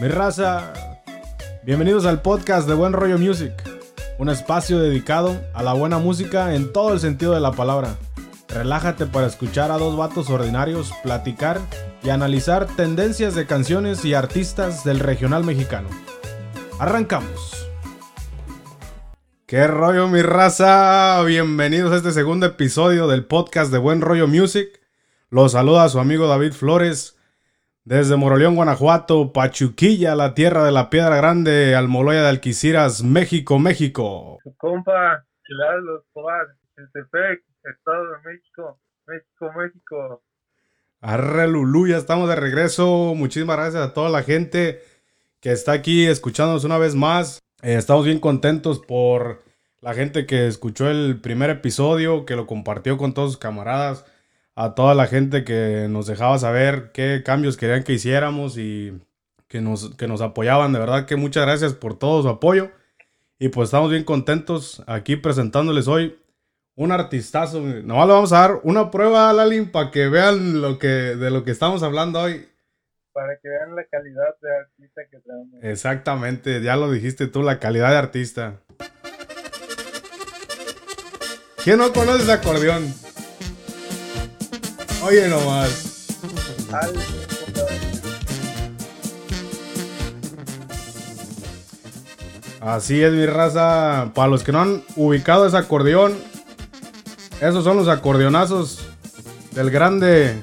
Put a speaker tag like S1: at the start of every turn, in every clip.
S1: Mi raza, bienvenidos al podcast de Buen Rollo Music, un espacio dedicado a la buena música en todo el sentido de la palabra. Relájate para escuchar a dos vatos ordinarios platicar y analizar tendencias de canciones y artistas del regional mexicano. Arrancamos. ¿Qué rollo mi raza? Bienvenidos a este segundo episodio del podcast de Buen Rollo Music. Los saluda su amigo David Flores desde Moroleón, Guanajuato, Pachuquilla, la tierra de la piedra grande, Almoloya de Alquiciras, México, México.
S2: Compa, Chilalo Escobar, Tepec, Estado de México, México, México.
S1: Arre Lulú, ya estamos de regreso. Muchísimas gracias a toda la gente que está aquí escuchándonos una vez más. Eh, estamos bien contentos por la gente que escuchó el primer episodio, que lo compartió con todos sus camaradas a toda la gente que nos dejaba saber qué cambios querían que hiciéramos y que nos, que nos apoyaban. De verdad que muchas gracias por todo su apoyo. Y pues estamos bien contentos aquí presentándoles hoy un artistazo. Nomás le vamos a dar una prueba a Lalin para que vean lo que, de lo que estamos hablando hoy.
S2: Para que vean la calidad de artista que tenemos.
S1: Exactamente, ya lo dijiste tú, la calidad de artista. ¿Quién no conoce ese acordeón? Oye nomás. Así es mi raza. Para los que no han ubicado ese acordeón, esos son los acordeonazos del grande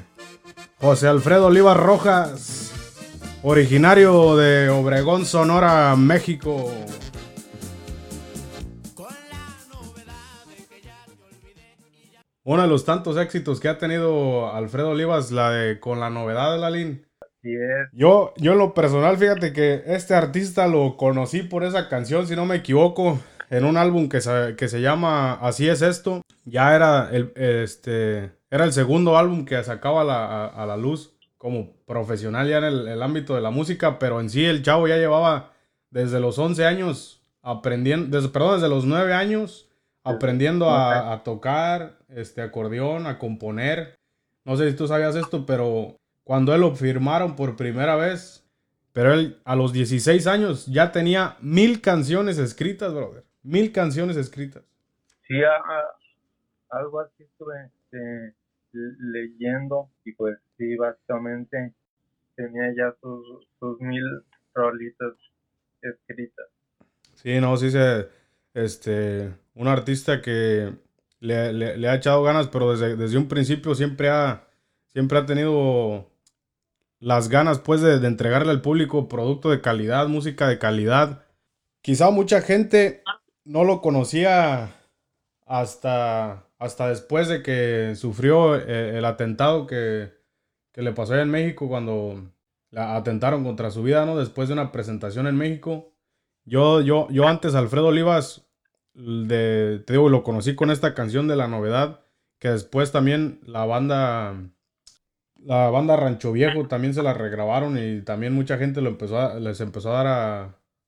S1: José Alfredo Olivas Rojas, originario de Obregón, Sonora, México. Uno de los tantos éxitos que ha tenido Alfredo Olivas, la de Con la novedad de la Lin.
S2: Así es.
S1: Yo, yo en lo personal, fíjate que este artista lo conocí por esa canción, si no me equivoco, en un álbum que se, que se llama Así es esto. Ya era el, este, era el segundo álbum que sacaba la, a, a la luz como profesional ya en el, el ámbito de la música, pero en sí el chavo ya llevaba desde los 11 años aprendiendo, desde, perdón, desde los 9 años aprendiendo a, a tocar este acordeón, a componer. No sé si tú sabías esto, pero cuando él lo firmaron por primera vez, pero él a los 16 años ya tenía mil canciones escritas, brother. Mil canciones escritas.
S2: Sí, a- a- algo así estuve este, leyendo y pues sí, básicamente tenía ya sus, sus mil rolitas escritas.
S1: Sí, no, sí se, este, un artista que le, ha echado ganas, pero desde, un principio siempre ha, siempre ha tenido las ganas, pues, de, entregarle al público producto de calidad, música de calidad. Quizá mucha gente no lo conocía hasta, hasta después de que sufrió eh, el atentado que, que le pasó en México cuando la atentaron contra su vida, ¿no? Después de una presentación en México. Yo, yo, yo antes, Alfredo Olivas, de, te digo, lo conocí con esta canción de la novedad, que después también la banda, la banda Rancho Viejo también se la regrabaron y también mucha gente lo empezó a- les empezó a dar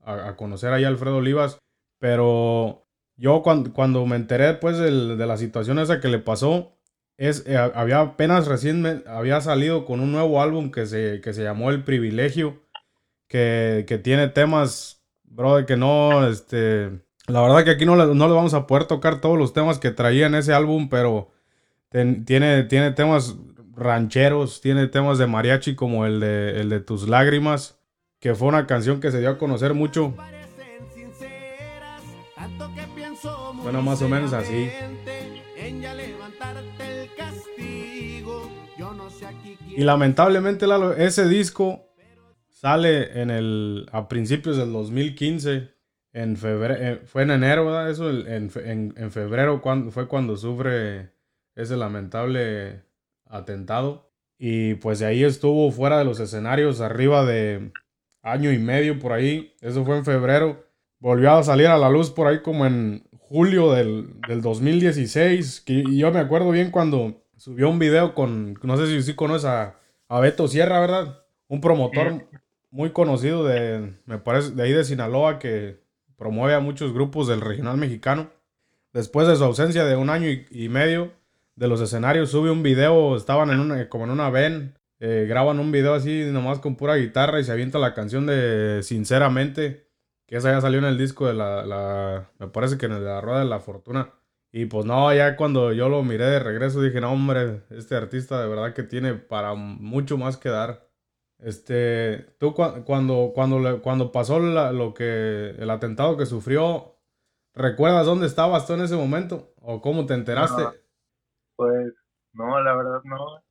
S1: a, a- conocer ahí a Alfredo Olivas. Pero yo cuando, cuando me enteré pues del- de la situación esa que le pasó, es, eh, había apenas recién había salido con un nuevo álbum que se, que se llamó El Privilegio, que, que tiene temas, bro, que no, este, la verdad que aquí no le, no vamos a poder tocar todos los temas que traía en ese álbum, pero tiene, tiene temas rancheros, tiene temas de mariachi como el de, el de Tus Lágrimas, que fue una canción que se dio a conocer mucho. Bueno, más o menos así. Y lamentablemente ese disco sale en el, a principios del 2015, en febrero, fue en enero, ¿verdad? Eso en, en- en febrero cuando, fue cuando sufre ese lamentable atentado. Y pues de ahí estuvo fuera de los escenarios, arriba de año y medio por ahí. Eso fue en febrero. Volvió a salir a la luz por ahí como en julio del, del 2016. que- y yo me acuerdo bien cuando subió un video con, no sé si sí conoces a, a Beto Sierra, ¿verdad? Un promotor muy conocido de, me parece, de ahí de Sinaloa que promueve a muchos grupos del regional mexicano. Después de su ausencia de un año y, medio de los escenarios, sube un video, estaban en una, como en una ven, eh, graban un video así nomás con pura guitarra y se avienta la canción de Sinceramente, que esa ya salió en el disco de la, la me parece que en la Rueda de la Fortuna. Y pues no, ya cuando yo lo miré de regreso dije, no hombre, este artista de verdad que tiene para mucho más que dar. Este, tú cuando, cuando, cuando pasó lo que, el atentado que sufrió, ¿recuerdas dónde estabas tú en ese momento? ¿O cómo te enteraste?
S2: pues, no, la verdad no.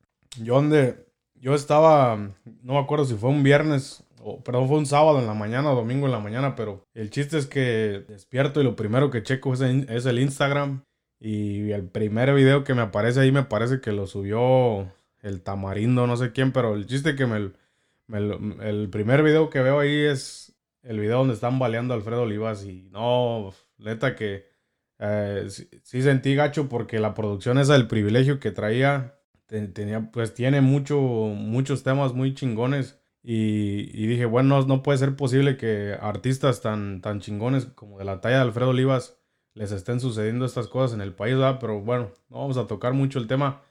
S1: Yo donde, yo estaba, no me acuerdo si fue un viernes, o perdón, fue un sábado en la mañana o domingo en la mañana, pero el chiste es que despierto y lo primero que checo es, es el Instagram. Y el primer video que me aparece ahí me parece que lo subió el tamarindo, no sé quién, pero el chiste que me, el primer video que veo ahí es el video donde están baleando a Alfredo Olivas y no, neta que eh, sí, sentí gacho porque la producción esa del privilegio que traía tenía pues tiene mucho muchos temas muy chingones y, dije bueno no puede ser posible que artistas tan tan chingones como de la talla de Alfredo Olivas les estén sucediendo estas cosas en el país pero bueno no vamos a tocar mucho el tema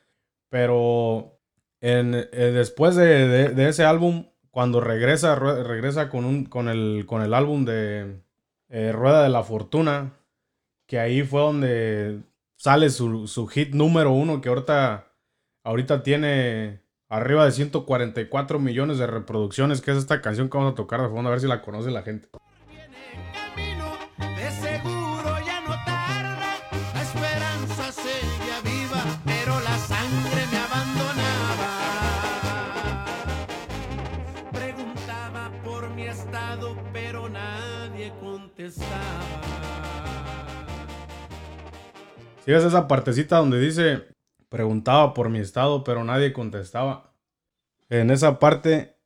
S1: pero eh, después de, ese álbum, cuando regresa, regresa con el álbum de eh, Rueda de la Fortuna, que ahí fue donde sale su, su, hit número uno, que ahorita, ahorita tiene arriba de 144 millones de reproducciones, que es esta canción que vamos a tocar de fondo, a ver si la conoce la gente. Ves esa partecita donde dice, preguntaba por mi estado, pero nadie contestaba. En esa parte,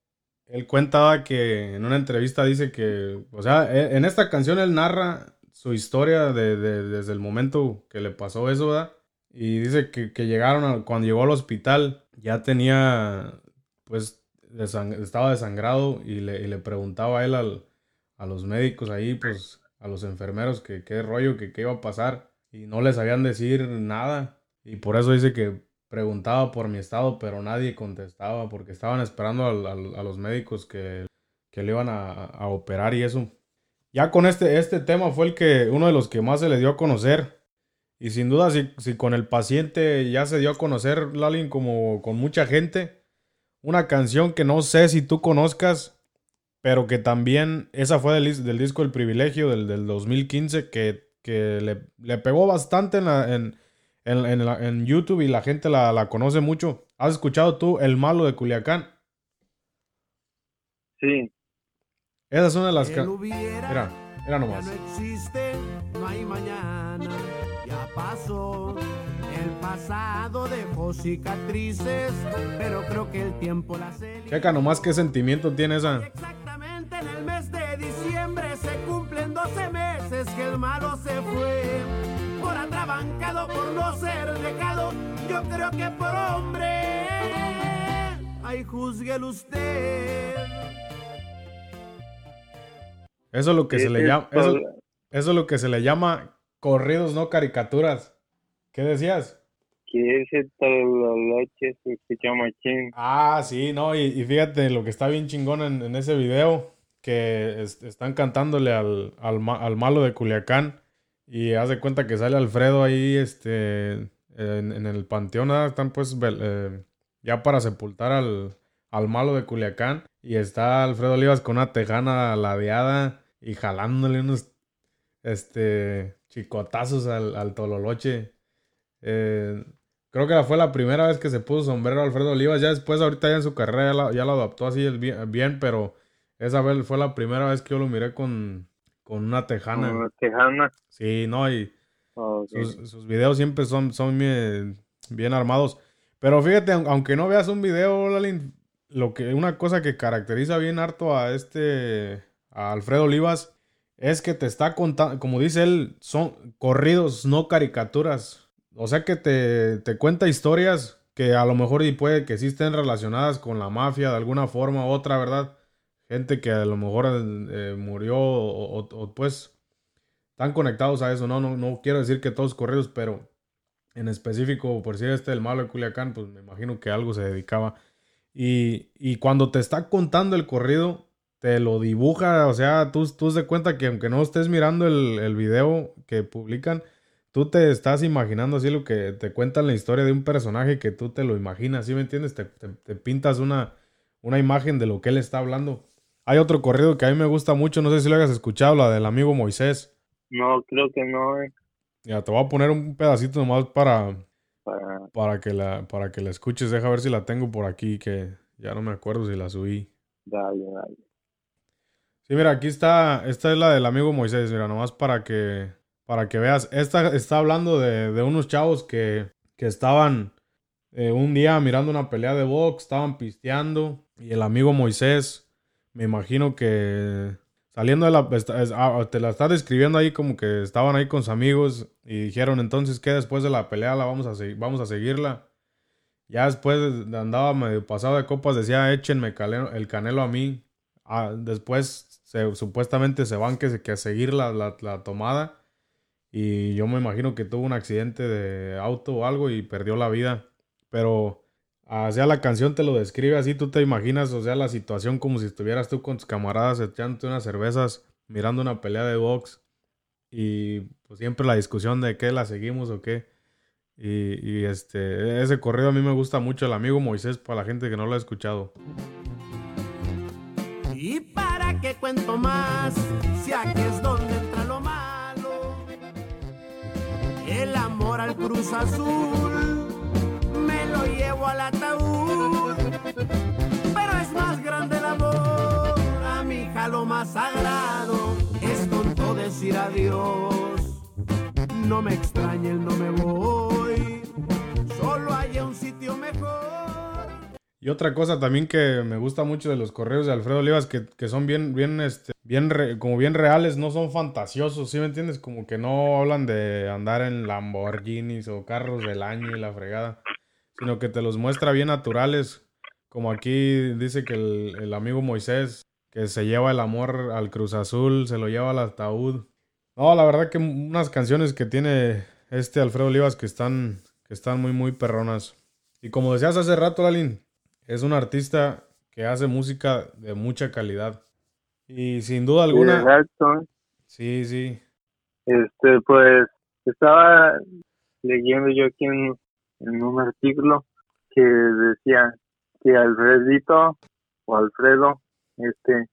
S1: él cuentaba que en una entrevista dice que, o sea, e, en esta canción él narra su historia de, desde el momento que le pasó eso, ¿verdad? Y dice que, llegaron, cuando llegó al hospital, ya tenía, pues, estaba desangrado y le, y le preguntaba a él a los médicos ahí, pues a los enfermeros que qué rollo, que qué iba a pasar y no les sabían decir nada. Y por eso dice que preguntaba por mi estado, pero nadie contestaba porque estaban esperando a, los médicos que, que le iban a, operar y eso. Ya con este, este tema fue el que uno de los que más se le dio a conocer. Y sin duda, si, si con el paciente ya se dio a conocer, Lalin, como con mucha gente, una canción que no sé si tú conozcas, pero que también esa fue del, del disco El Privilegio del, del 2015 que, que le, le, pegó bastante en, la, en, en, en, YouTube y la gente la, la, conoce mucho. ¿Has escuchado tú El Malo de Culiacán?
S2: Sí.
S1: Esa es una de las que... Mira, mira nomás.
S3: no existe, no hay mañana, ya pasó. El pasado dejó cicatrices, pero creo que el tiempo las...
S1: Checa nomás qué sentimiento tiene esa
S3: yo creo que por hombre. Ay, juzguelo usted.
S1: Eso es lo que se le llama. Eso, eso, es lo que se le llama corridos, no caricaturas. ¿Qué decías?
S2: Que ese noche se escucha machín.
S1: Ah, sí, no, y, fíjate lo que está bien chingón en, en ese video que están cantándole al, al, malo de Culiacán y haz de cuenta que sale Alfredo ahí este, en, el panteón, están pues eh, ya para sepultar al, al malo de Culiacán y está Alfredo Olivas con una tejana ladeada y jalándole unos este, chicotazos al, al Tololoche. Eh, creo que fue la primera vez que se puso sombrero Alfredo Olivas. Ya después, ahorita ya en su carrera ya lo, adaptó así bien, pero esa vez fue la primera vez que yo lo miré con, con una tejana.
S2: Con una tejana.
S1: Sí, no, y sus, videos siempre son, son bien, armados. Pero fíjate, aunque no veas un video, lo que, una cosa que caracteriza bien harto a este, a Alfredo Olivas, es que te está contando, como dice él, son corridos, no caricaturas. O sea que te, te cuenta historias que a lo mejor y puede que sí estén relacionadas con la mafia de alguna forma u otra, ¿verdad? gente que a lo mejor eh, murió o, pues están conectados a eso, ¿no? ¿no? No quiero decir que todos corridos, pero en específico, por si este el malo de Culiacán, pues me imagino que algo se dedicaba. Y, y cuando te está contando el corrido, te lo dibuja, o sea, tú, tú te cuenta que aunque no estés mirando el, el video que publican, tú te estás imaginando así lo que te cuentan la historia de un personaje que tú te lo imaginas, ¿sí me entiendes? Te, te, pintas una, una imagen de lo que él está hablando. Hay otro corrido que a mí me gusta mucho, no sé si lo hayas escuchado, la del amigo Moisés.
S2: No, creo que no. Eh.
S1: Ya, te voy a poner un pedacito nomás para, para... para, que la, para que la escuches. Deja ver si la tengo por aquí, que ya no me acuerdo si la subí.
S2: Dale, dale.
S1: Sí, mira, aquí está, esta es la del amigo Moisés, mira, nomás para que, para que veas, esta está hablando de, de unos chavos que, que estaban eh, un día mirando una pelea de box, estaban pisteando y el amigo Moisés, me imagino que saliendo de la... Ah, te la está describiendo ahí como que estaban ahí con sus amigos y dijeron entonces que después de la pelea la vamos a, vamos a seguirla. Ya después andaba medio pasado de copas, decía échenme el canelo a mí. Ah, después supuestamente se van que, que a seguir la, la tomada y yo me imagino que tuvo un accidente de auto o algo y perdió la vida. Pero, o sea, la canción te lo describe así, tú te imaginas, o sea, la situación como si estuvieras tú con tus camaradas echándote unas cervezas, mirando una pelea de box. Y pues siempre la discusión de qué la seguimos o qué. Y, este, ese corrido a mí me gusta mucho, el amigo Moisés, para la gente que no lo ha escuchado.
S3: ¿Y para qué cuento más? Si aquí es donde entra lo más el amor al Cruz Azul llevo al ataúd. Pero es más grande el amor, a mi hija lo más sagrado es tonto decir adiós. No me extrañe el no me voy, solo hay un sitio mejor.
S1: Y otra cosa también que me gusta mucho de los correos de Alfredo Olivas, que, que son bien, bien, este, bien, como bien reales, no son fantasiosos, ¿sí me entiendes? Como que no hablan de andar en Lamborghinis o carros del año y la fregada, sino que te los muestra bien naturales, como aquí dice que el, el amigo Moisés, que se lleva el amor al Cruz Azul, se lo lleva al ataúd. No, la verdad que unas canciones que tiene este Alfredo Olivas que están, que están muy, muy perronas. Y como decías hace rato, Lalín, es un artista que hace música de mucha calidad. Y sin duda alguna.
S2: Exacto.
S1: Sí, sí.
S2: Este, pues, estaba leyendo yo aquí en, un artículo que decía que Alfredito o Alfredo, este,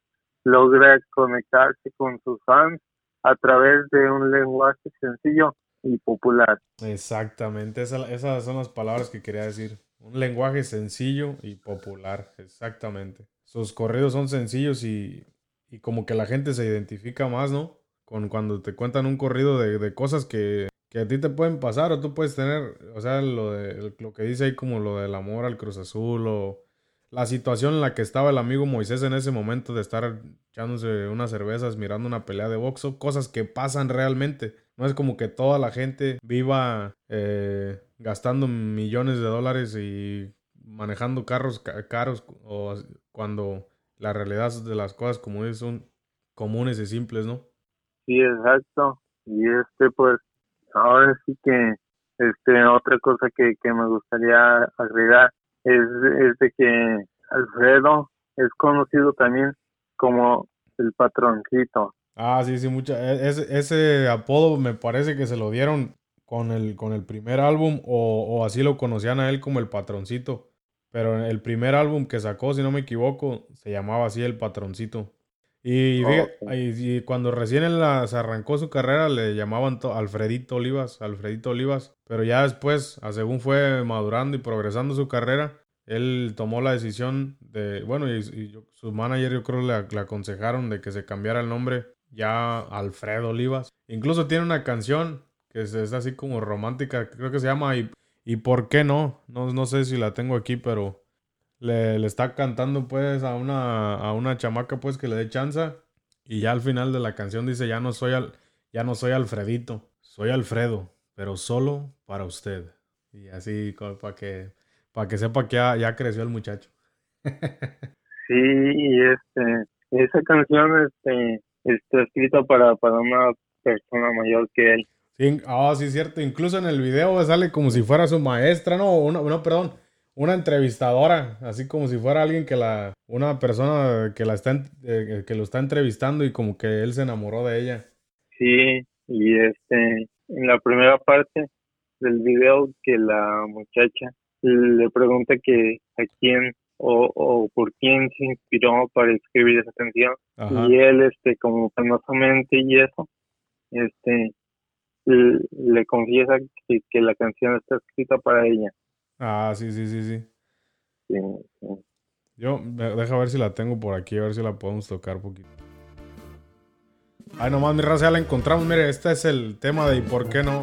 S2: logra conectarse con sus fans a través de un lenguaje sencillo y popular.
S1: Exactamente, esas son las palabras que quería decir. Un lenguaje sencillo y popular, exactamente. Sus corridos son sencillos y, y, como que la gente se identifica más, ¿no? Con cuando te cuentan un corrido de, de cosas que, que, a ti te pueden pasar o tú puedes tener, o sea, lo, de, lo que dice ahí como lo del amor al Cruz Azul o la situación en la que estaba el amigo Moisés en ese momento de estar echándose unas cervezas, mirando una pelea de boxeo, cosas que pasan realmente. No es como que toda la gente viva eh, gastando millones de dólares y manejando carros caros o cuando la realidad de las cosas como es son comunes y simples, ¿no?
S2: Sí, exacto. Y este, pues, ahora sí que, este, otra cosa que, que me gustaría agregar es, es de que Alfredo es conocido también como el patroncito.
S1: Ah, sí, sí, mucha. E, ese, ese apodo me parece que se lo dieron con el, con el primer álbum o, o, así lo conocían a él como el patroncito. Pero el primer álbum que sacó, si no me equivoco, se llamaba así el patroncito. Y, y, cuando recién se arrancó su carrera le llamaban Alfredito Olivas, Alfredito Olivas. Pero ya después, según fue madurando y progresando su carrera, él tomó la decisión de, bueno, y, su manager yo creo le, le, aconsejaron de que se cambiara el nombre ya Alfredo Olivas. Incluso tiene una canción que es, así como romántica, creo que se llama y, y por qué no? no, no sé si la tengo aquí, pero le, le, está cantando pues a una, a una chamaca pues que le dé chanza y ya al final de la canción dice ya no soy al, ya no soy Alfredito, soy Alfredo, pero solo para usted. Y así para que para que sepa que ya, creció el muchacho.
S2: sí, y este esa canción este está escrita para, para una persona mayor que él.
S1: Sí, ah, sí, cierto. Incluso en el video sale como si fuera su maestra, no, no, perdón, una entrevistadora, así como si fuera alguien que la, una persona que la está, eh, que lo está entrevistando y como que él se enamoró de ella.
S2: Sí, y este, en la primera parte del video que la muchacha le pregunta que a quién o, o por quién se inspiró para escribir esa canción y él este como penosamente y eso este le, confiesa que, que, la canción está escrita para ella
S1: ah sí sí sí sí. Sí, yo deja ver si la tengo por aquí a ver si la podemos tocar un poquito. Ay nomás mi raza ya la encontramos. Mire este es el tema de ¿y por qué no?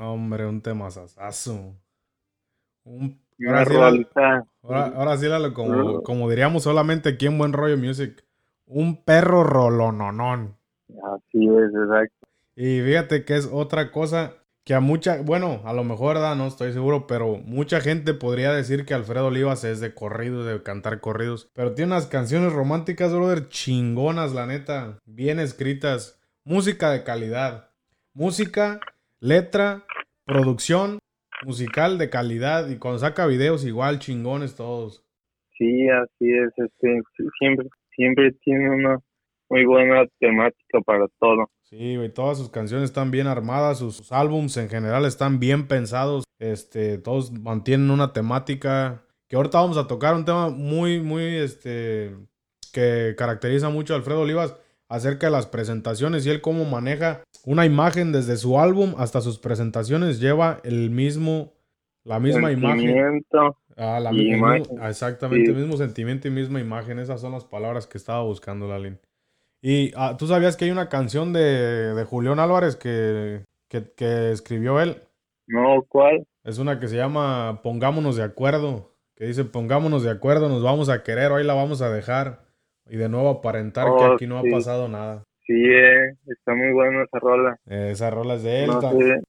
S1: Hombre, un tema sasazo. Un, ahora, sí ahora, sí como, como, diríamos solamente aquí en Buen Rollo Music, un perro rolononón.
S2: Así es, exacto.
S1: Y fíjate que es otra cosa que a mucha, bueno, a lo mejor no estoy seguro, pero mucha gente podría decir que Alfredo Olivas es de corridos, de cantar corridos. Pero tiene unas canciones románticas, brother, chingonas, la neta. Bien escritas. Música de calidad. Música, letra producción musical de calidad y cuando saca videos igual chingones todos.
S2: Sí, así es, este, siempre, siempre tiene una muy buena temática para todo.
S1: Sí, y todas sus canciones están bien armadas, sus, álbums en general están bien pensados, este, todos mantienen una temática que ahorita vamos a tocar un tema muy, muy, este, que caracteriza mucho a Alfredo Olivas acerca de las presentaciones y él cómo maneja una imagen desde su álbum hasta sus presentaciones lleva el mismo la misma imagen. Ah, la misma, exactamente el mismo sentimiento y misma imagen. Esas son las palabras que estaba buscando Lalin y ah, tú sabías que hay una canción de, de Julián Álvarez que, que, que escribió él
S2: no cuál
S1: es una que se llama Pongámonos de acuerdo que dice pongámonos de acuerdo nos vamos a querer hoy la vamos a dejar y de nuevo aparentar que oh, aquí no ha pasado nada.
S2: Sí, eh, está muy buena esa rola.
S1: esa rola es de él.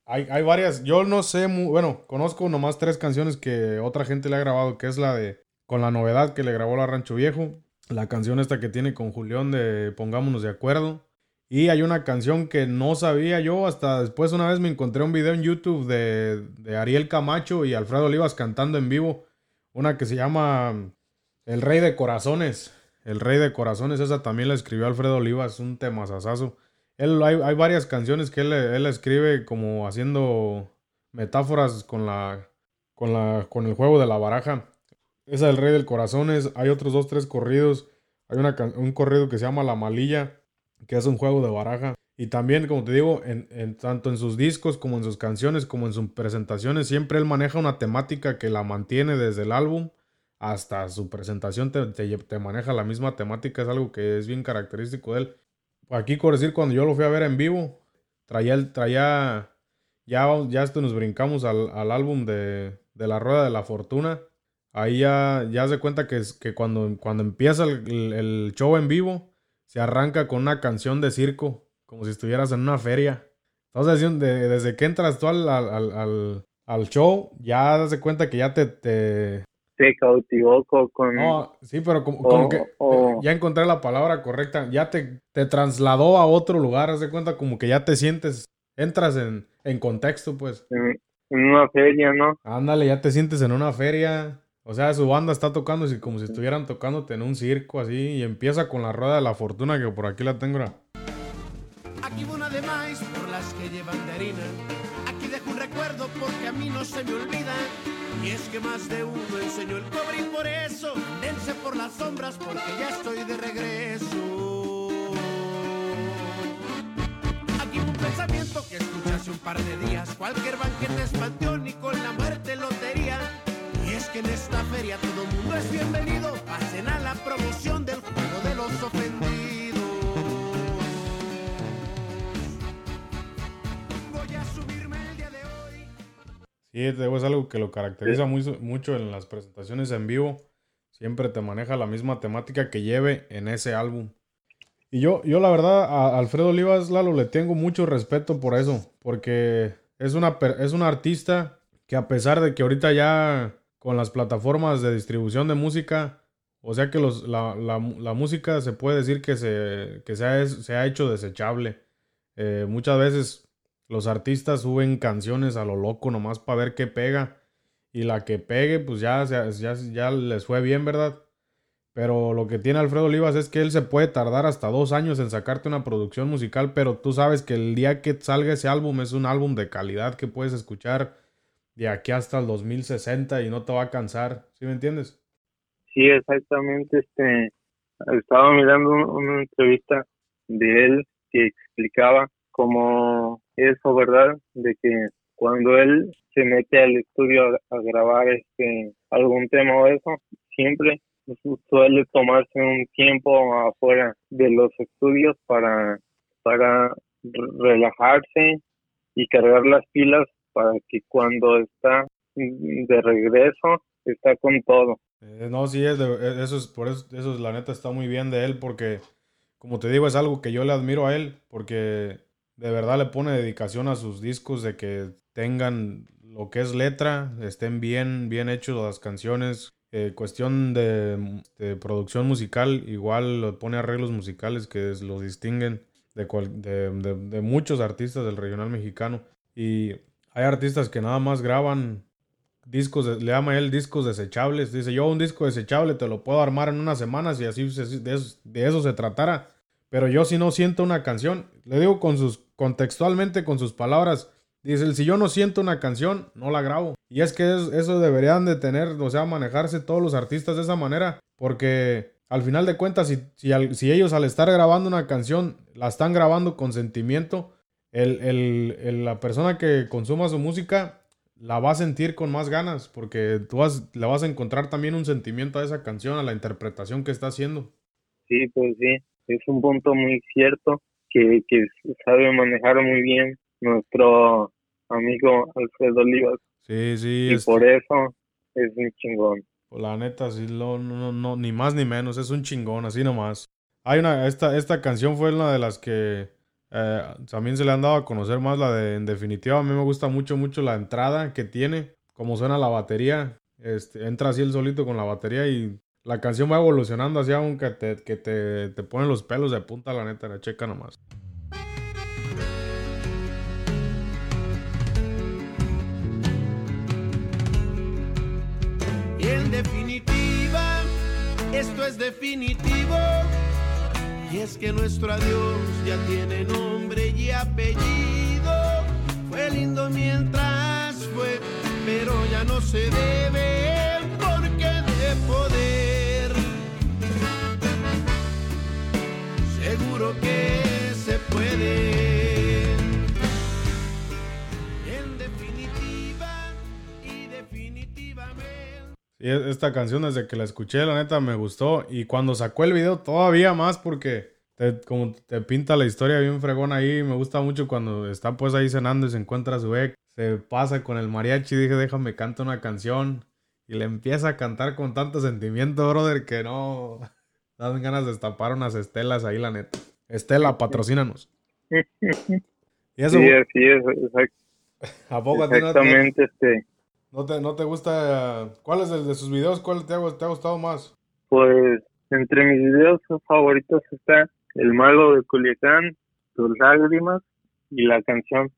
S1: hay, hay, varias, yo no sé, bueno, conozco nomás tres canciones que otra gente le ha grabado, que es la de Con la novedad que le grabó la Rancho Viejo, la canción esta que tiene con Julián de Pongámonos de Acuerdo. Y hay una canción que no sabía yo, hasta después una vez me encontré un video en YouTube de, de Ariel Camacho y Alfredo Olivas cantando en vivo, una que se llama El Rey de Corazones. El Rey de Corazones, esa también la escribió Alfredo Olivas, un temazazazo. Él, hay, hay, varias canciones que él, él, escribe como haciendo metáforas con la, con la, con el juego de la baraja. Esa del Rey del Corazones, hay otros dos, tres corridos. Hay una, un corrido que se llama La Malilla, que es un juego de baraja. Y también, como te digo, en, en, tanto en sus discos como en sus canciones, como en sus presentaciones, siempre él maneja una temática que la mantiene desde el álbum hasta su presentación te, te, maneja la misma temática, es algo que es bien característico de él. Aquí, por decir, cuando yo lo fui a ver en vivo, traía, traía ya, ya esto nos brincamos al, álbum de, de, La Rueda de la Fortuna. Ahí ya, ya se cuenta que, que cuando, cuando empieza el, show en vivo, se arranca con una canción de circo, como si estuvieras en una feria. Entonces, desde que entras tú al, al, show, ya se cuenta que ya te, te
S2: cautivó con...
S1: No, sí, pero como, que ya encontré la palabra correcta, ya te, te trasladó a otro lugar, haz de cuenta como que ya te sientes, entras en, en contexto, pues.
S2: En, una feria, ¿no?
S1: Ándale, ya te sientes en una feria. O sea, su banda está tocando así como si estuvieran tocándote en un circo así y empieza con la rueda de la fortuna que por aquí la tengo.
S3: Aquí una de maíz por las que llevan de harina. Aquí dejo un recuerdo porque a mí no se me olvida y es que más de uno enseñó el cobre y por eso dense por las sombras porque ya estoy de regreso. Aquí un pensamiento que escuché hace un par de días. Cualquier banquete es panteón y con la muerte lotería. Y es que en esta feria todo mundo es bienvenido. Pasen a la promoción del juego de los ofendidos.
S1: Sí, es algo que lo caracteriza muy, mucho en las presentaciones en vivo. Siempre te maneja la misma temática que lleve en ese álbum. Y yo, yo la verdad, a Alfredo Olivas, Lalo, le tengo mucho respeto por eso. Porque es, una, es un artista que a pesar de que ahorita ya con las plataformas de distribución de música, o sea que los, la, música se puede decir que se, que se, ha, se ha hecho desechable. Eh, muchas veces los artistas suben canciones a lo loco nomás para ver qué pega. Y la que pegue, pues ya, ya, ya les fue bien, ¿verdad? Pero lo que tiene Alfredo Olivas es que él se puede tardar hasta dos años en sacarte una producción musical, pero tú sabes que el día que salga ese álbum es un álbum de calidad que puedes escuchar de aquí hasta el 2060 y no te va a cansar, ¿sí me entiendes?
S2: Sí, exactamente. Este, estaba mirando una entrevista de él que explicaba cómo eso, ¿verdad? De que cuando él se mete al estudio a, grabar este algún tema o eso, siempre suele tomarse un tiempo afuera de los estudios para para relajarse y cargar las pilas para que cuando está de regreso está con todo.
S1: Eh, no, sí, es e, eso es por eso, eso es, la neta está muy bien de él porque, como te digo, es algo que yo le admiro a él porque de verdad le pone dedicación a sus discos de que tengan lo que es letra, estén bien, bien hechos las canciones. Eh, cuestión de, producción musical, igual pone arreglos musicales que los distinguen de, muchos artistas del regional mexicano. Y hay artistas que nada más graban discos, le llama él discos desechables. Dice, yo un disco desechable te lo puedo armar en unas semanas y así de eso, de eso se tratara. Pero yo si no siento una canción, le digo con sus, contextualmente con sus palabras, dice, si yo no siento una canción, no la grabo. Y es que eso deberían de tener, o sea, manejarse todos los artistas de esa manera, porque al final de cuentas, si, si, si ellos al estar grabando una canción, la están grabando con sentimiento, el, el, la persona que consuma su música la va a sentir con más ganas, porque tú vas, le vas a encontrar también un sentimiento a esa canción, a la interpretación que está haciendo.
S2: Sí, pues sí, es un punto muy cierto que, que sabe manejar muy bien nuestro amigo Alfredo Olivas.
S1: Sí, sí.
S2: Y por eso es un chingón.
S1: Pues la neta, sí, no, no, no, ni más ni menos, es un chingón, así nomás. Hay una, esta, esta canción fue una de las que eh, también se le han dado a conocer más la de En definitiva. A mí me gusta mucho, mucho la entrada que tiene, como suena la batería. Este, entra así el solito con la batería y la canción va evolucionando así aunque te, que te, te ponen los pelos de punta, la neta, la checa nomás.
S3: en definitiva, esto es definitivo y es que nuestro adiós ya tiene nombre y apellido. Fue lindo mientras fue, pero ya no se debe
S1: esta canción desde que la escuché, la neta me gustó. Y cuando sacó el video, todavía más porque como te pinta la historia bien fregón ahí. Me gusta mucho cuando está pues ahí cenando y se encuentra a su ex. Se pasa con el mariachi y dije, déjame cantar una canción. Y le empieza a cantar con tanto sentimiento, brother, que no... Dan ganas de destapar unas estelas ahí, la neta. Estela, patrocínanos.
S2: ¿Y eso? Sí, así es, exacto.
S1: ¿A poco
S2: Exactamente, este...
S1: ¿No te, ¿No te gusta? ¿Cuál es el de sus videos? ¿Cuál te ha, te ha gustado más?
S2: Pues entre mis videos favoritos está el Mago de Culiacán, Tus Lágrimas y la canción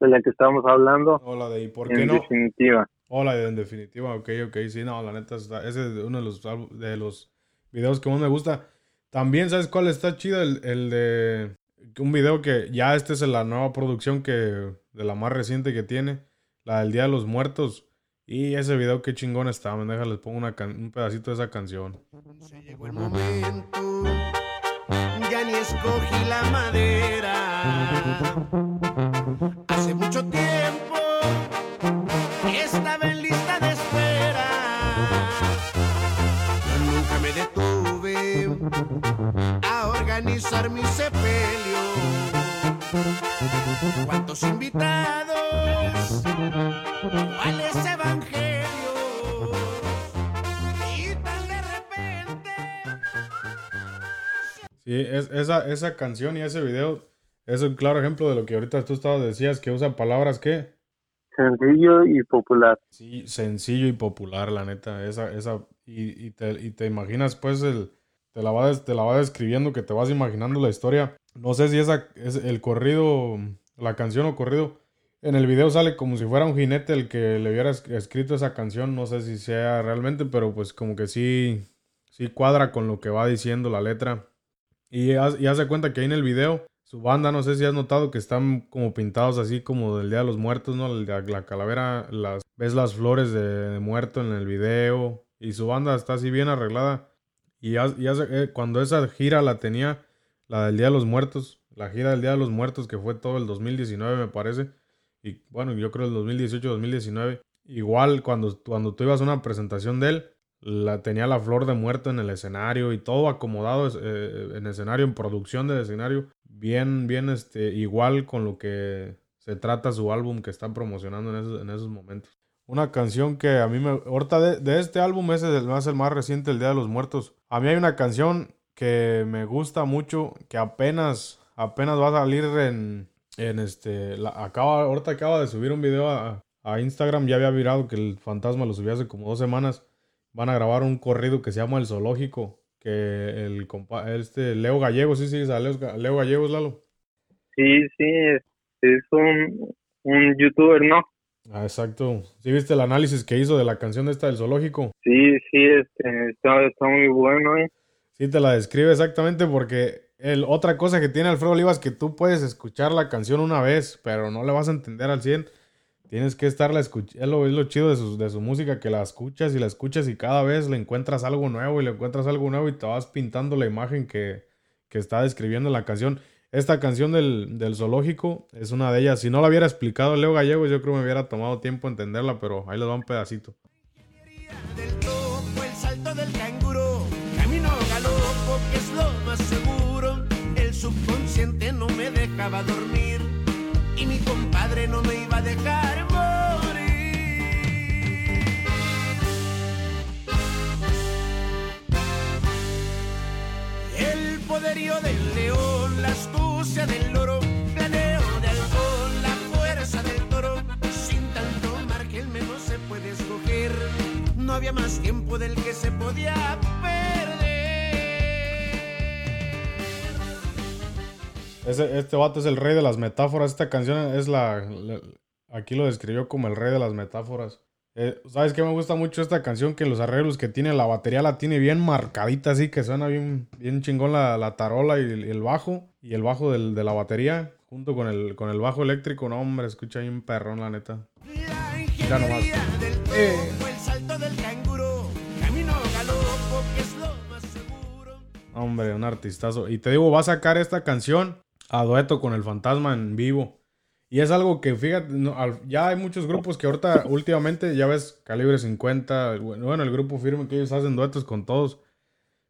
S2: de la que estamos hablando.
S1: Hola de ¿y por
S2: qué
S1: en
S2: definitiva.
S1: Hola de en definitiva, ok, ok, sí, no, la neta, ese es uno de los, de los videos que más me gusta. También, ¿sabes cuál está chido? El, el de un video que ya este es la nueva producción que de la más reciente que tiene, la del Día de los Muertos. Y ese video qué chingón está, me deja, les pongo una un pedacito de esa canción.
S3: Se llegó el momento ya ni escogí la madera. Hace mucho tiempo estaba en lista de espera. Yo nunca me detuve a organizar mi sepelio. ¿Cuántos invitados? ¿Cuáles
S1: Es, esa, esa canción y ese video es un claro ejemplo de lo que ahorita tú estabas decías, que usa palabras que...
S2: Sencillo y popular.
S1: Sí, sencillo y popular, la neta. Esa, esa, y, y, te, y te imaginas, pues, el, te, la va, te la va describiendo, que te vas imaginando la historia. No sé si esa es el corrido, la canción o corrido. En el video sale como si fuera un jinete el que le hubiera es- escrito esa canción. No sé si sea realmente, pero pues como que sí, sí cuadra con lo que va diciendo la letra. Y, haz- y hace cuenta que ahí en el video, su banda, no sé si has notado que están como pintados así como del Día de los Muertos, ¿no? De la calavera, las, ves las flores de, muerto en el video. Y su banda está así bien arreglada. Y, haz- eh, cuando esa gira la tenía, la del Día de los Muertos, la gira del Día de los Muertos, que fue todo el 2019, me parece. Y bueno, yo creo el 2018-2019. Igual cuando, cuando tú ibas a una presentación de él, la, tenía la flor de muerto en el escenario y todo acomodado eh, en escenario, en producción de escenario. Bien, bien, este, igual con lo que se trata su álbum que están promocionando en esos, en esos momentos. Una canción que a mí me... Ahorita de, de este álbum, ese es el más, el más reciente, El Día de los Muertos. A mí hay una canción que me gusta mucho, que apenas, apenas va a salir en, en este... La, acaba, ahorita acaba de subir un video a, a Instagram, ya había virado que el fantasma lo subió hace como dos semanas. Van a grabar un corrido que se llama El Zoológico, que el compa, este Leo Gallego, sí, sí, Leo, Leo Gallegos, Lalo.
S2: Sí, sí, es, es un, un youtuber, ¿no?
S1: Ah, exacto. ¿Sí viste el análisis que hizo de la canción esta del zoológico?
S2: Sí, sí, este, está, está muy bueno, ¿eh?
S1: Sí, te la describe exactamente porque el, otra cosa que tiene Alfredo Olivas es que tú puedes escuchar la canción una vez, pero no le vas a entender al 100. Tienes que estarla escuchando. Es lo, chido de su, de su música, que la escuchas y la escuchas y cada vez le encuentras algo nuevo y le encuentras algo nuevo y te vas pintando la imagen que, que está describiendo la canción. Esta canción del, del zoológico es una de ellas. Si no la hubiera explicado Leo Gallegos, yo creo que me hubiera tomado tiempo entenderla, pero ahí les va un pedacito.
S3: el salto del canguro, camino galopo, es lo más seguro. El subconsciente no me dejaba dormir y mi compadre no me iba a dejar poderío del león, la astucia del loro, planeo de halcón, la fuerza del toro. Sin tanto margen menos se puede escoger. No había más tiempo del que se podía perder.
S1: Ese, este vato es el rey de las metáforas. Esta canción es la, la- Aquí lo describió como el rey de las metáforas. Eh, ¿Sabes qué me gusta mucho esta canción? Que los arreglos que tiene, la batería la tiene bien marcadita, así que suena bien, bien chingón la, la tarola y el, bajo. Y el bajo del- de la batería, junto con el, con el bajo eléctrico. No, hombre, escucha bien perrón, la neta.
S3: La
S1: nomás. Eh. Hombre, un artistazo. Y te digo, va a sacar esta canción a dueto con el fantasma en vivo. Y es algo que, fíjate, ya hay muchos grupos que ahorita, últimamente, ya ves, Calibre 50, bueno, el grupo firme que ellos hacen duetos con todos.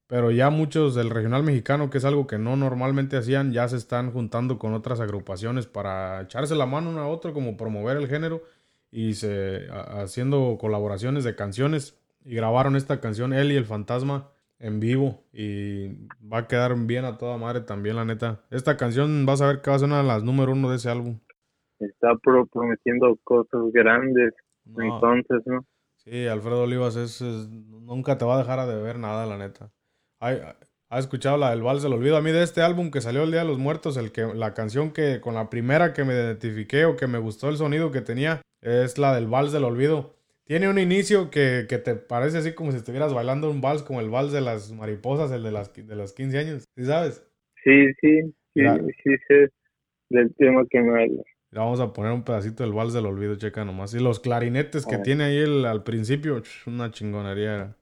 S1: Pero ya muchos del regional mexicano, que es algo que no normalmente hacían, ya se están juntando con otras agrupaciones para echarse la mano uno a otro, como promover el género y se, haciendo colaboraciones de canciones. Y grabaron esta canción, él y el fantasma, en vivo. Y va a quedar bien a toda madre también, la neta. Esta canción vas a ver que va a ser una de las número uno de ese álbum.
S2: Está pro- prometiendo cosas grandes,
S1: No,
S2: entonces, ¿no?
S1: sí, Alfredo Olivas es, es- nunca te va a dejar de ver nada, la neta. Ay, ¿Has escuchado la del Vals del Olvido? A mí de este álbum que salió el Día de los Muertos, el que, la canción que con la primera que me identifiqué o que me gustó el sonido que tenía es la del Vals del Olvido. Tiene un inicio que, que te parece así como si estuvieras bailando un vals como el vals de las mariposas, el de, las, de los 15 años. ¿Sí sabes?
S2: Sí, sí, sí, sí sé del tema que me habla.
S1: Le vamos a poner un pedacito del vals del olvido, checa nomás. Y los clarinetes que
S2: Ah.
S1: tiene ahí el- al principio, una chingonería era.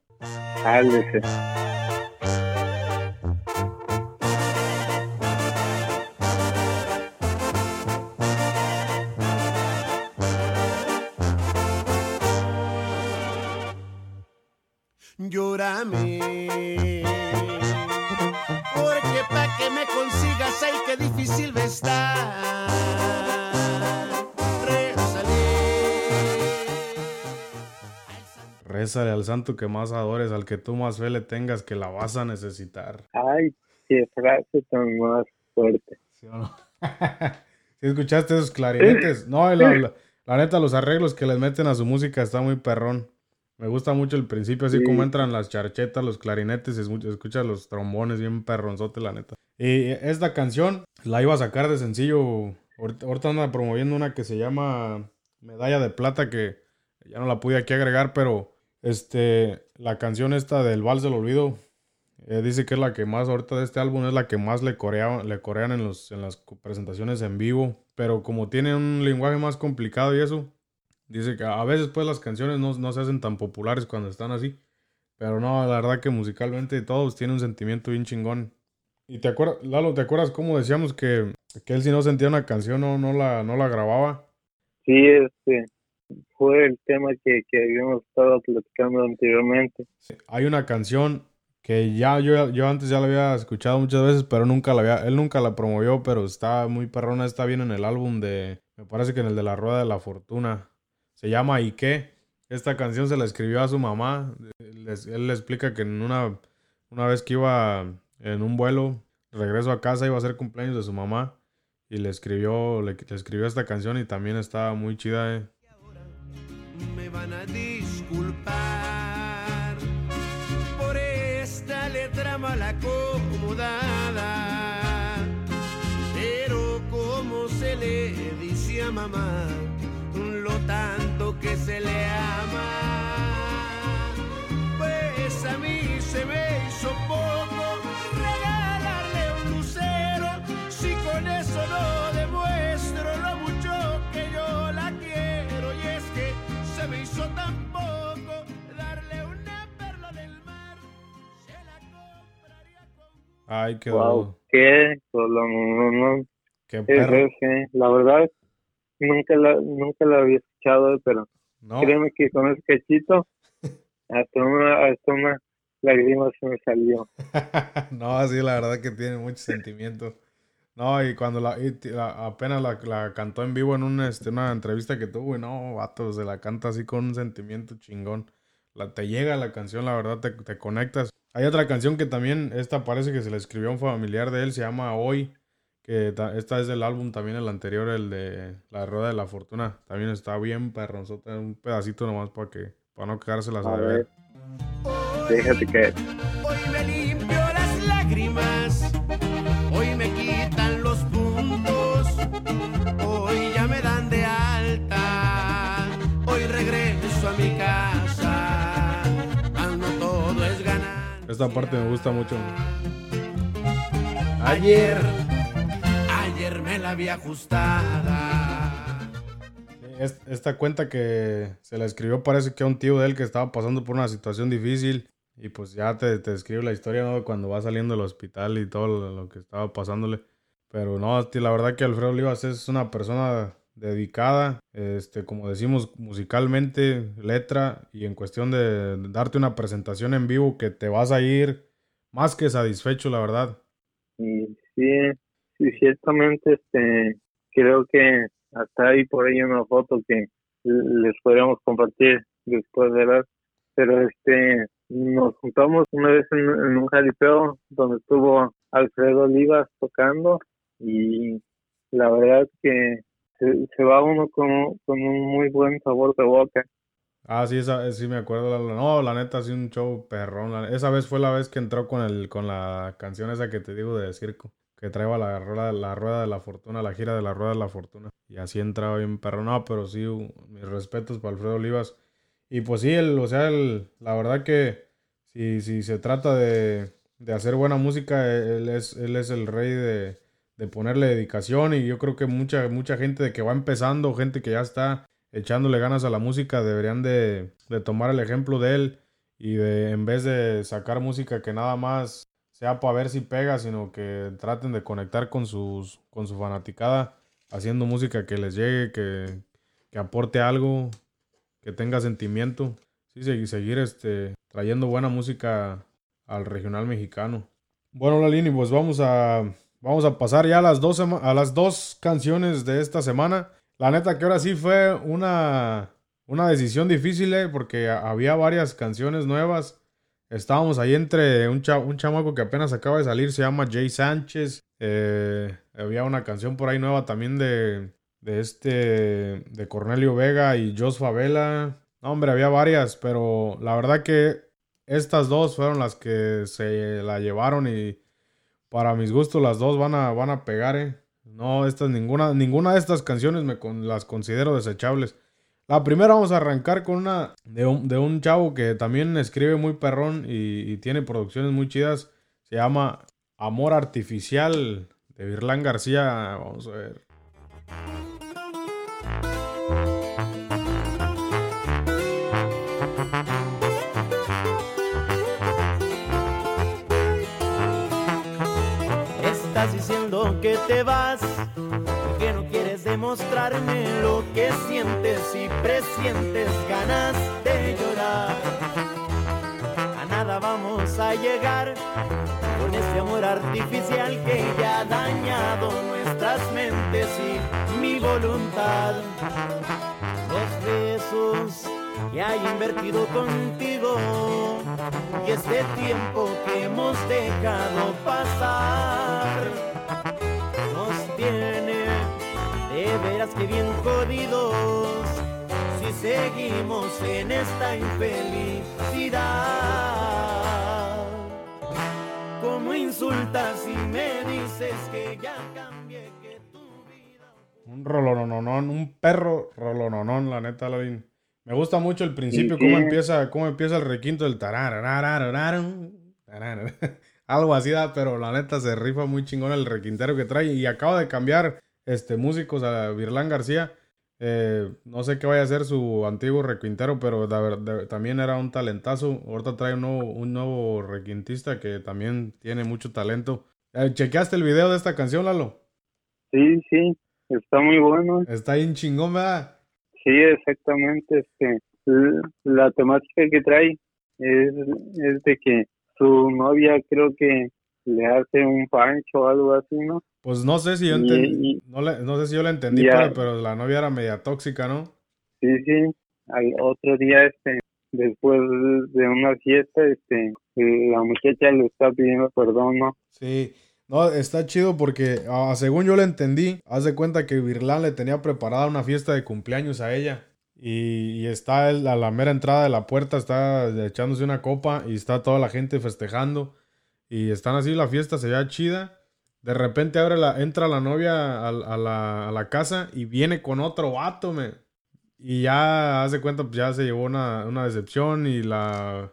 S3: Llórame.
S1: Rézale al santo que más adores, al que tú más fe le tengas, que la vas a necesitar.
S2: Ay, qué frase tan más fuerte.
S1: ¿Sí o no? ¿Sí escuchaste esos clarinetes? No, la, la- la neta, los arreglos que les meten a su música está muy perrón. Me gusta mucho el principio, así
S2: Sí.
S1: como entran las charchetas, los clarinetes, escucha, escucha los trombones, bien perronzote, la neta. Y esta canción la iba a sacar de sencillo. Ahorita anda promoviendo una que se llama Medalla de Plata, que ya no la pude aquí agregar, pero este, la canción esta del Vals del Olvido, eh, dice que es la que más, ahorita de este álbum, es la que más le, le corean en, los, en las presentaciones en vivo. Pero como tiene un lenguaje más complicado y eso, dice que a veces pues las canciones no, no se hacen tan populares cuando están así. Pero no, la verdad que musicalmente todos tienen un sentimiento bien chingón. Y te acuerdas, Lalo, ¿te acuerdas cómo decíamos que, que él si no sentía una canción no, no, la, no la grababa?
S2: Sí, este fue el tema que, que habíamos estado platicando anteriormente.
S1: Hay una canción que ya yo, yo antes ya la había escuchado muchas veces, pero nunca la había, él nunca la promovió, pero está muy perrona, está bien en el álbum de, me parece que en el de la Rueda de la Fortuna. Se llama ¿Y qué? Esta canción se la escribió a su mamá. Él le explica que en una, una vez que iba en un vuelo, regreso a casa, iba a ser cumpleaños de su mamá. Y le escribió, le, le escribió esta canción y también está muy chida, eh.
S3: Van a disculpar por esta letra mal acomodada. Pero como se le dice a mamá, lo tanto que se le ama, pues a mí se me hizo
S1: Ay, qué
S2: Wow, qué no,
S1: qué
S2: es
S1: perro.
S2: La verdad, nunca la, nunca la había escuchado, pero
S1: No,
S2: créeme que con ese cachito, hasta una, hasta una lágrima se me salió.
S1: no, sí, la verdad que tiene mucho sentimiento. No, y cuando la, y ti- la- apenas la, la cantó en vivo en una, este, una entrevista que tuvo, y no, vato, se la canta así con un sentimiento chingón. La, te llega la canción, la verdad, te, te conectas. Hay otra canción que también, esta parece que se le escribió a un familiar de él, se llama Hoy, que ta- esta es del álbum también, el anterior, el de La Rueda de la Fortuna. También está bien perronzota, un pedacito nomás para que, para no quedárselas a
S2: ver, déjate caer.
S1: Esta parte me gusta mucho.
S3: Ayer, ayer me la vi ajustada.
S1: Es- Esta cuenta que se la escribió parece que a un tío de él que estaba pasando por una situación difícil y pues ya te, te escribe la historia, ¿no? Cuando va saliendo del hospital y todo lo, lo que estaba pasándole. Pero no, la verdad que Alfredo Olivas es una persona dedicada, este, como decimos, musicalmente, letra y en cuestión de darte una presentación en vivo que te vas a ir más que satisfecho, la verdad.
S2: Sí, sí, ciertamente, este, creo que hasta hay por ahí una foto que les podríamos compartir después de ver, pero este, nos juntamos una vez en, en un jaripeo donde estuvo Alfredo Olivas tocando y la verdad que se, se va uno con, con un muy buen sabor de boca.
S1: Ah, sí, esa, sí me acuerdo. No, la neta, sí, un show perrón. esa vez fue la vez que entró con el, con la canción esa que te digo de circo. Que traía la la rueda de la fortuna, la gira de la rueda de la fortuna. Y así entraba bien perrón. No, pero sí, mis respetos para Alfredo Olivas. Y pues sí, el, o sea, el- la verdad que si, si se trata de, de hacer buena música, él es, él es el rey de, de ponerle dedicación. Y yo creo que mucha, mucha gente de que va empezando, gente que ya está echándole ganas a la música, deberían de, de tomar el ejemplo de él y de en vez de sacar música que nada más sea para ver si pega, sino que traten de conectar con sus con su fanaticada, haciendo música que les llegue, que, que aporte algo, que tenga sentimiento. Sí, seguir, seguir este, trayendo buena música al regional mexicano. Bueno, Lalini, pues vamos a, vamos a pasar ya a las, dos, a las dos canciones de esta semana. La neta que ahora sí fue una, una decisión difícil, eh, porque había varias canciones nuevas. Estábamos ahí entre un, un chamaco que apenas acaba de salir, se llama Jay Sánchez. Eh, había una canción por ahí nueva también de, de este, de Cornelio Vega y Jos Favela. No, hombre, había varias, pero la verdad que estas dos fueron las que se la llevaron y para mis gustos las dos van a, van a pegar, eh. No, estas, ninguna, ninguna de estas canciones me las considero desechables. La primera vamos a arrancar con una de un, de un chavo que también escribe muy perrón y, tiene producciones muy chidas. Se llama Amor Artificial de Virlán García. Vamos a ver.
S4: Que te vas que no quieres demostrarme lo que sientes y presientes ganas de llorar. A nada vamos a llegar con este amor artificial que ya ha dañado nuestras mentes y mi voluntad. Los besos que hay invertido contigo y este tiempo que hemos dejado pasar verás que bien jodidos si seguimos en esta infelicidad. Como insultas y me dices que ya cambié, que tu vida.
S1: Un rolononón, un perro rolononón, la neta, Lavin. Me gusta mucho el principio, cómo empieza, cómo empieza el requinto del tarar, algo así da, pero la neta se rifa muy chingón el requintero que trae y acaba de cambiar este, músicos a Virlán García. Eh, no sé qué vaya a ser su antiguo requintero, pero también era un talentazo. Ahorita trae un nuevo, un nuevo requintista que también tiene mucho talento. Eh, ¿Chequeaste el video de esta canción, Lalo?
S2: Sí, sí, está muy bueno.
S1: Está bien chingón, ¿verdad?
S2: Sí, exactamente. Este, la temática que trae es, es de que su novia creo que le hace un pancho o algo así, ¿no?
S1: Pues no sé si yo entendí, no, no, sé si yo la entendí, pero, la novia era media tóxica, ¿no?
S2: Sí, sí. Al otro día, este, después de una fiesta, este, la muchacha le está pidiendo perdón, ¿no?
S1: Sí. No, está chido porque ah, según yo le entendí, hace cuenta que Virlán le tenía preparada una fiesta de cumpleaños a ella. Y, y está él, a la mera entrada de la puerta, está echándose una copa y está toda la gente festejando. Y están así, la fiesta se ve chida. De repente abre la, entra la novia a, la, casa y viene con otro vato, me. Y ya hace cuenta, pues ya se llevó una, decepción y la.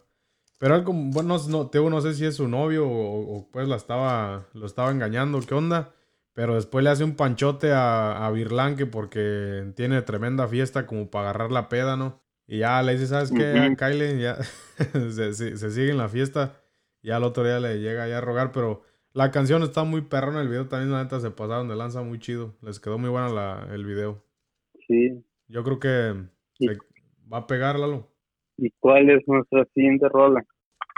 S1: Pero él como, bueno, no, no sé si es su novio o, pues la estaba, lo estaba engañando, qué onda. Pero después le hace un panchote a, a Virlanque porque tiene tremenda fiesta como para agarrar la peda, ¿no? Y ya le dice, ¿sabes qué? Kyle, ya se, se, sigue en la fiesta. Ya al otro día le llega ya a rogar, pero la canción está muy perrona, el video también la neta se pasaron de lanza muy chido. Les quedó muy buena la, el video.
S2: Sí.
S1: Yo creo que va a pegar, Lalo.
S2: ¿Y cuál es nuestra siguiente rola?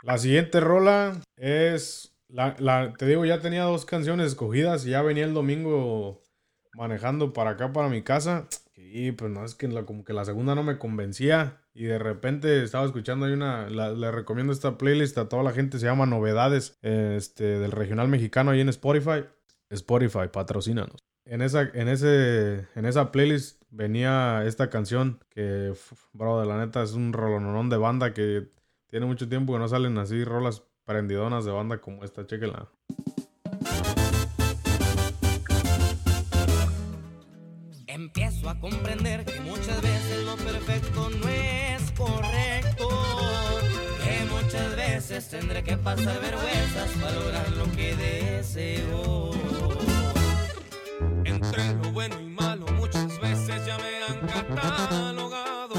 S1: La siguiente rola es, la, la, te digo, ya tenía dos canciones escogidas y ya venía el domingo manejando para acá, para mi casa. Y pues no, es que la, como que la segunda no me convencía. Y de repente estaba escuchando, hay una, le recomiendo esta playlist a toda la gente, se llama Novedades este, del regional mexicano ahí en Spotify. Spotify, patrocínanos. En esa, en, ese, en esa playlist venía esta canción que, bro, de la neta es un rolononón de banda que tiene mucho tiempo que no salen así rolas prendidonas de banda como esta, chequenla.
S4: Empiezo a comprender que muchas veces lo perfecto no es correcto. Que muchas veces tendré que pasar vergüenzas para lograr lo que deseo. Entre lo bueno y malo muchas veces ya me han catalogado.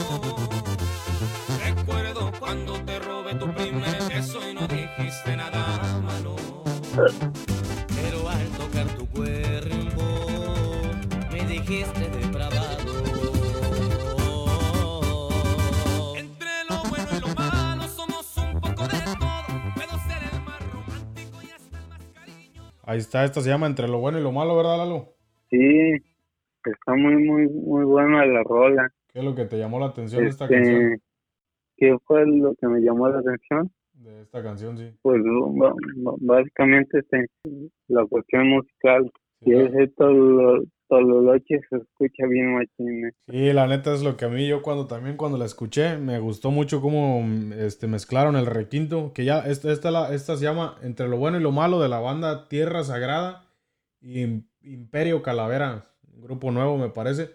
S4: Recuerdo cuando te robé tu primer beso y no dijiste nada malo. Pero al tocar tu cuerpo me dijiste
S1: Ahí está, esta se llama Entre lo bueno y lo malo, ¿verdad, Lalo?
S2: Sí, está muy, muy, muy buena la rola.
S1: ¿Qué es lo que te llamó la atención de esta
S2: Este,
S1: canción?
S2: ¿Qué fue lo que me llamó la atención?
S1: De esta canción, sí.
S2: Pues básicamente este, la cuestión musical.
S1: Sí,
S2: Y
S1: la-
S2: ese tolo- tololoche se escucha bien machín. ¿eh?
S1: Sí, la neta es lo que a mí yo cuando también cuando la escuché me gustó mucho cómo este, mezclaron el requinto, que ya esta, esta, la- se llama Entre lo bueno y lo malo de la banda Tierra Sagrada y Im- Imperio Calavera, un grupo nuevo me parece.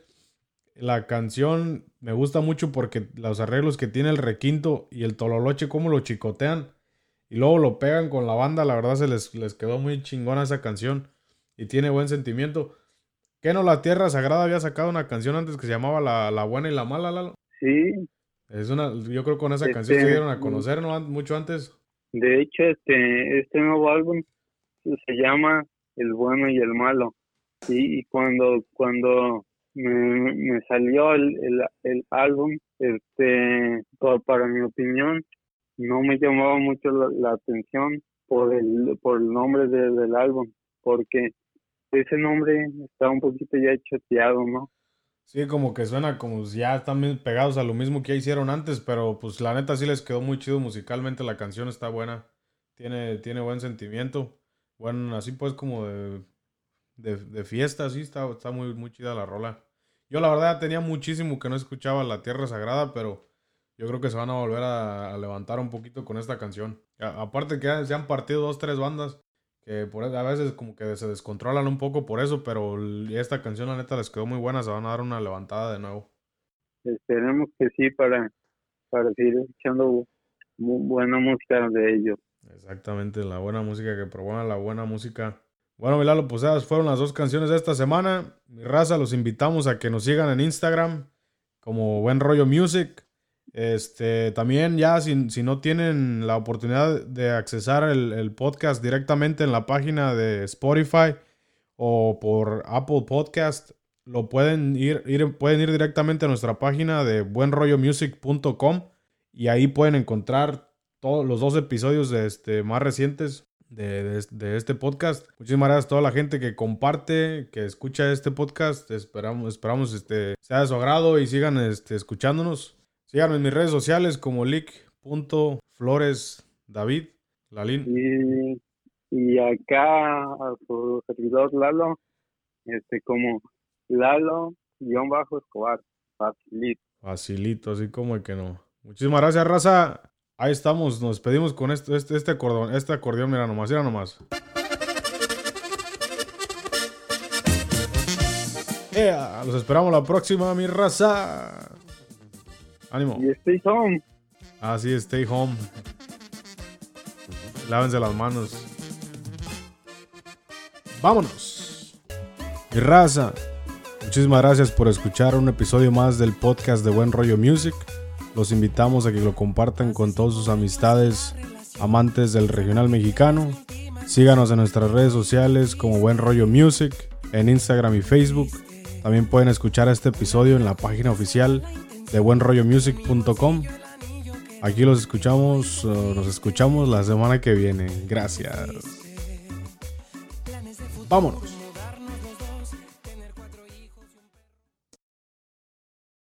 S1: La canción me gusta mucho porque los arreglos que tiene el requinto y el tololoche, cómo lo chicotean y luego lo pegan con la banda, la verdad se les, les quedó muy chingona esa canción y tiene buen sentimiento. ¿Qué no la Tierra Sagrada había sacado una canción antes que se llamaba La, la Buena y la Mala, Lalo?
S2: Sí,
S1: Es una, yo creo que con esa
S2: Este,
S1: canción se dieron a conocer, ¿no? An- Mucho antes.
S2: de hecho este, este nuevo álbum se llama El bueno y el malo. Y, y cuando, cuando me, me salió el, el, el álbum, este, pa- para mi opinión, no me llamaba mucho la, la atención por el, por el nombre de- del álbum, porque ese nombre está un poquito ya choteado, ¿no?
S1: Sí, como que suena como ya están pegados a lo mismo que ya hicieron antes, pero pues la neta sí les quedó muy chido musicalmente, la canción está buena, tiene, tiene buen sentimiento, bueno, así pues como de, de, fiesta, sí, está, está muy, muy chida la rola. Yo la verdad tenía muchísimo que no escuchaba La Tierra Sagrada, pero yo creo que se van a volver a, levantar un poquito con esta canción. Aparte que se han partido dos, tres bandas que por, a veces como que se descontrolan un poco por eso, pero esta canción la neta les quedó muy buena, se van a dar una levantada de nuevo.
S2: Esperemos que sí para, para seguir escuchando mu- buena música de ellos.
S1: Exactamente, la buena música que promueva la buena música. Bueno, Milalo, pues esas fueron las dos canciones de esta semana. Mi raza, los invitamos a que nos sigan en Instagram como Buen Rollo Music. Este, también ya si, si no tienen la oportunidad de accesar el, podcast directamente en la página de Spotify o por Apple Podcast, lo pueden ir, ir- pueden ir directamente a nuestra página de buenrollomusic.com y ahí pueden encontrar todos los dos episodios de este, más recientes de este podcast. Muchísimas gracias a toda la gente que comparte, que escucha este podcast. Esperamos, esperamos este, sea de su agrado y sigan este, escuchándonos. Síganme en mis redes sociales como leak.floresdavid. Lalín.
S2: Y, y acá a su servidor Lalo, este como Lalo guion bajo Escobar, facilito.
S1: Facilito, así como que no. Muchísimas gracias, raza. Ahí estamos, nos pedimos con este, este, este acordeón, este acordeón, mira nomás, mira nomás. ¡Ea! los esperamos la próxima, mi raza. Ánimo.
S2: Y stay home.
S1: Así es, stay home. Lávense las manos. Vámonos. Mi raza. Muchísimas gracias por escuchar un episodio más del podcast de Buen Rollo Music. Los invitamos a que lo compartan con todas sus amistades amantes del regional mexicano. Síganos en nuestras redes sociales como Buen Rollo Music, en Instagram y Facebook. También pueden escuchar este episodio en la página oficial de buenrollomusic.com. Aquí los escuchamos, nos escuchamos la semana que viene. Gracias. Vámonos.